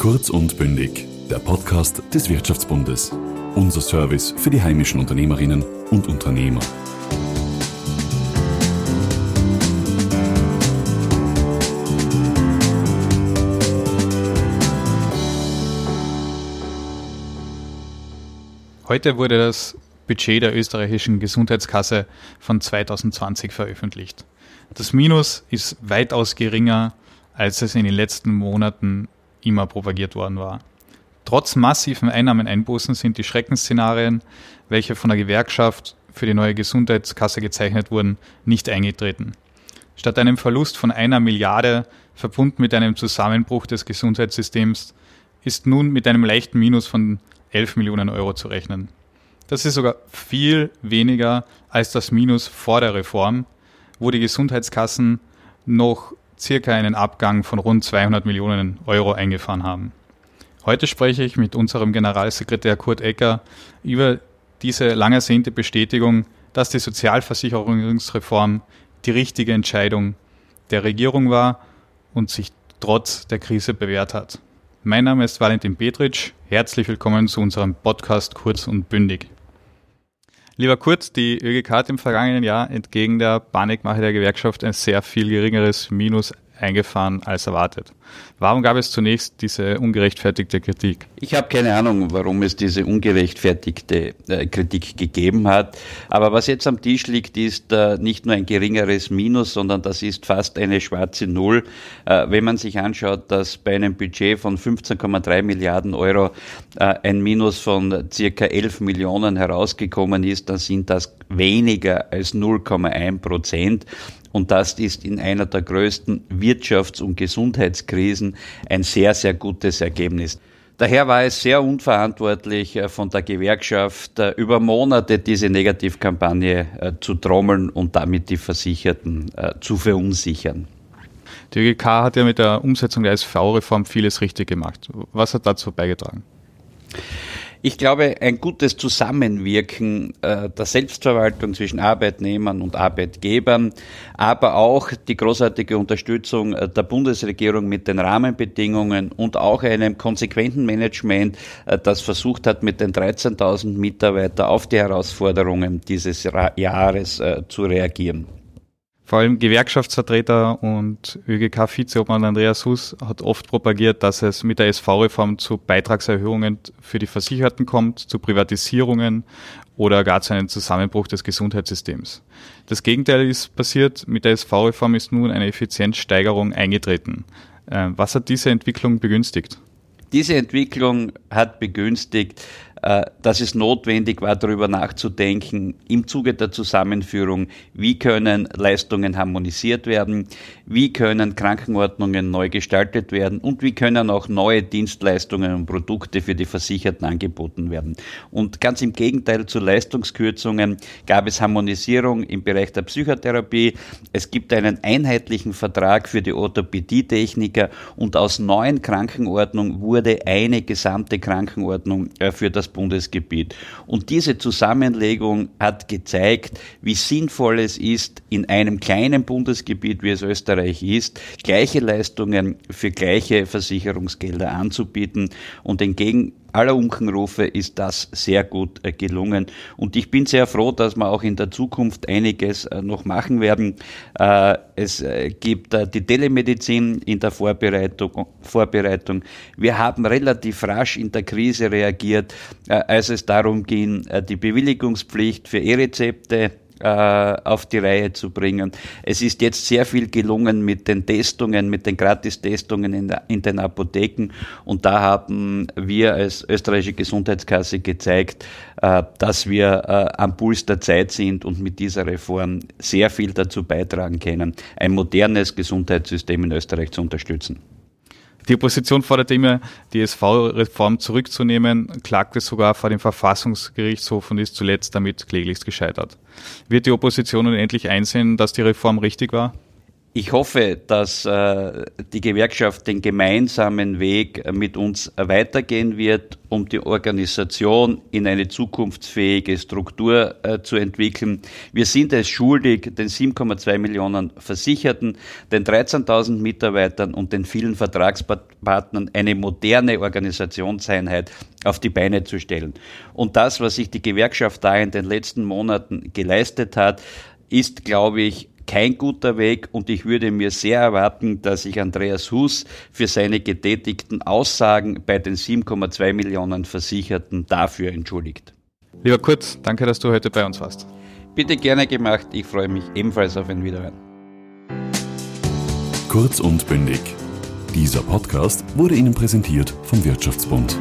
Kurz und bündig, der Podcast des Wirtschaftsbundes. Unser Service für die heimischen Unternehmerinnen und Unternehmer. Heute wurde das Budget der österreichischen Gesundheitskasse von 2020 veröffentlicht. Das Minus ist weitaus geringer, als es in den letzten Monaten immer propagiert worden war. Trotz massiven Einnahmeneinbußen sind die Schreckensszenarien, welche von der Gewerkschaft für die neue Gesundheitskasse gezeichnet wurden, nicht eingetreten. Statt einem Verlust von einer Milliarde, verbunden mit einem Zusammenbruch des Gesundheitssystems, ist nun mit einem leichten Minus von 11 Millionen Euro zu rechnen. Das ist sogar viel weniger als das Minus vor der Reform, wo die Gesundheitskassen noch circa einen Abgang von rund 200 Millionen Euro eingefahren haben. Heute spreche ich mit unserem Generalsekretär Kurt Ecker über diese lang ersehnte Bestätigung, dass die Sozialversicherungsreform die richtige Entscheidung der Regierung war und sich trotz der Krise bewährt hat. Mein Name ist Valentin Petritsch. Herzlich willkommen zu unserem Podcast Kurz und Bündig. Lieber Kurt, die ÖGK hat im vergangenen Jahr entgegen der Panikmache der Gewerkschaft ein sehr viel geringeres Minus eingefahren als erwartet. Warum gab es zunächst diese ungerechtfertigte Kritik? Ich habe keine Ahnung, warum es diese ungerechtfertigte äh, Kritik gegeben hat. Aber was jetzt am Tisch liegt, ist äh, nicht nur ein geringeres Minus, sondern das ist fast eine schwarze Null. Äh, wenn man sich anschaut, dass bei einem Budget von 15,3 Milliarden Euro ein Minus von circa 11 Millionen herausgekommen ist, dann sind das weniger als 0,1 Prozent. Und das ist in einer der größten Wirtschafts- und Gesundheitskrisen ein sehr, sehr gutes Ergebnis. Daher war es sehr unverantwortlich äh, von der Gewerkschaft äh, über Monate diese Negativkampagne äh, zu trommeln und damit die Versicherten zu verunsichern. Die ÖGK hat ja mit der Umsetzung der SV-Reform vieles richtig gemacht. Was hat dazu beigetragen? Ich glaube, ein gutes Zusammenwirken äh, der Selbstverwaltung zwischen Arbeitnehmern und Arbeitgebern, aber auch die großartige Unterstützung äh, der Bundesregierung mit den Rahmenbedingungen und auch einem konsequenten Management, äh, das versucht hat, mit den 13.000 Mitarbeitern auf die Herausforderungen dieses Jahres zu reagieren. Vor allem Gewerkschaftsvertreter und ÖGK-Vizeobmann Andreas Hus hat oft propagiert, dass es mit der SV-Reform zu Beitragserhöhungen für die Versicherten kommt, zu Privatisierungen oder gar zu einem Zusammenbruch des Gesundheitssystems. Das Gegenteil ist passiert. Mit der SV-Reform ist nun eine Effizienzsteigerung eingetreten. Äh, was hat diese Entwicklung begünstigt? Diese Entwicklung hat begünstigt, äh, dass es notwendig war, darüber nachzudenken, im Zuge der Zusammenführung, wie können Leistungen harmonisiert werden, wie können Krankenordnungen neu gestaltet werden und wie können auch neue Dienstleistungen und Produkte für die Versicherten angeboten werden. Und ganz im Gegenteil zu Leistungskürzungen gab es Harmonisierung im Bereich der Psychotherapie. Es gibt einen einheitlichen Vertrag für die Orthopädietechniker und aus neuen Krankenordnung wurde eine gesamte Krankenordnung äh, für das Bundesgebiet. Und diese Zusammenlegung hat gezeigt, wie sinnvoll es ist, in einem kleinen Bundesgebiet, wie es Österreich ist, gleiche Leistungen für gleiche Versicherungsgelder anzubieten und entgegen aller Unkenrufe ist das sehr gut äh, gelungen. Und ich bin sehr froh, dass wir auch in der Zukunft einiges äh, noch machen werden. Äh, es gibt die Telemedizin in der Vorbereitung. Vorbereitung. Wir haben relativ rasch in der Krise reagiert, als es darum ging, die Bewilligungspflicht für E-Rezepte äh, auf die Reihe zu bringen. Es ist jetzt sehr viel gelungen mit den Testungen, mit den Gratistestungen in, in den Apotheken und da haben wir als österreichische Gesundheitskasse gezeigt, äh, dass wir äh, am Puls der Zeit sind und mit dieser Reform sehr viel dazu beitragen können, ein modernes Gesundheitssystem in Österreich zu unterstützen. Die Opposition forderte immer, die SV-Reform zurückzunehmen, klagte sogar vor dem Verfassungsgerichtshof und ist zuletzt damit kläglichst gescheitert. Wird die Opposition nun endlich einsehen, dass die Reform richtig war? Ich hoffe, dass äh, die Gewerkschaft den gemeinsamen Weg mit uns weitergehen wird, um die Organisation in eine zukunftsfähige Struktur äh, zu entwickeln. Wir sind es schuldig, den 7,2 Millionen Versicherten, den 13.000 Mitarbeitern und den vielen Vertragspartnern eine moderne Organisationseinheit auf die Beine zu stellen. Und das, was sich die Gewerkschaft da in den letzten Monaten geleistet hat, ist, glaube ich, kein guter Weg und ich würde mir sehr erwarten, dass sich Andreas Hus für seine getätigten Aussagen bei den 7,2 Millionen Versicherten dafür entschuldigt. Lieber Kurt, danke, dass du heute bei uns warst. Bitte gerne gemacht. Ich freue mich ebenfalls auf ein Wiederhören. Kurz und bündig. Dieser Podcast wurde Ihnen präsentiert vom Wirtschaftsbund.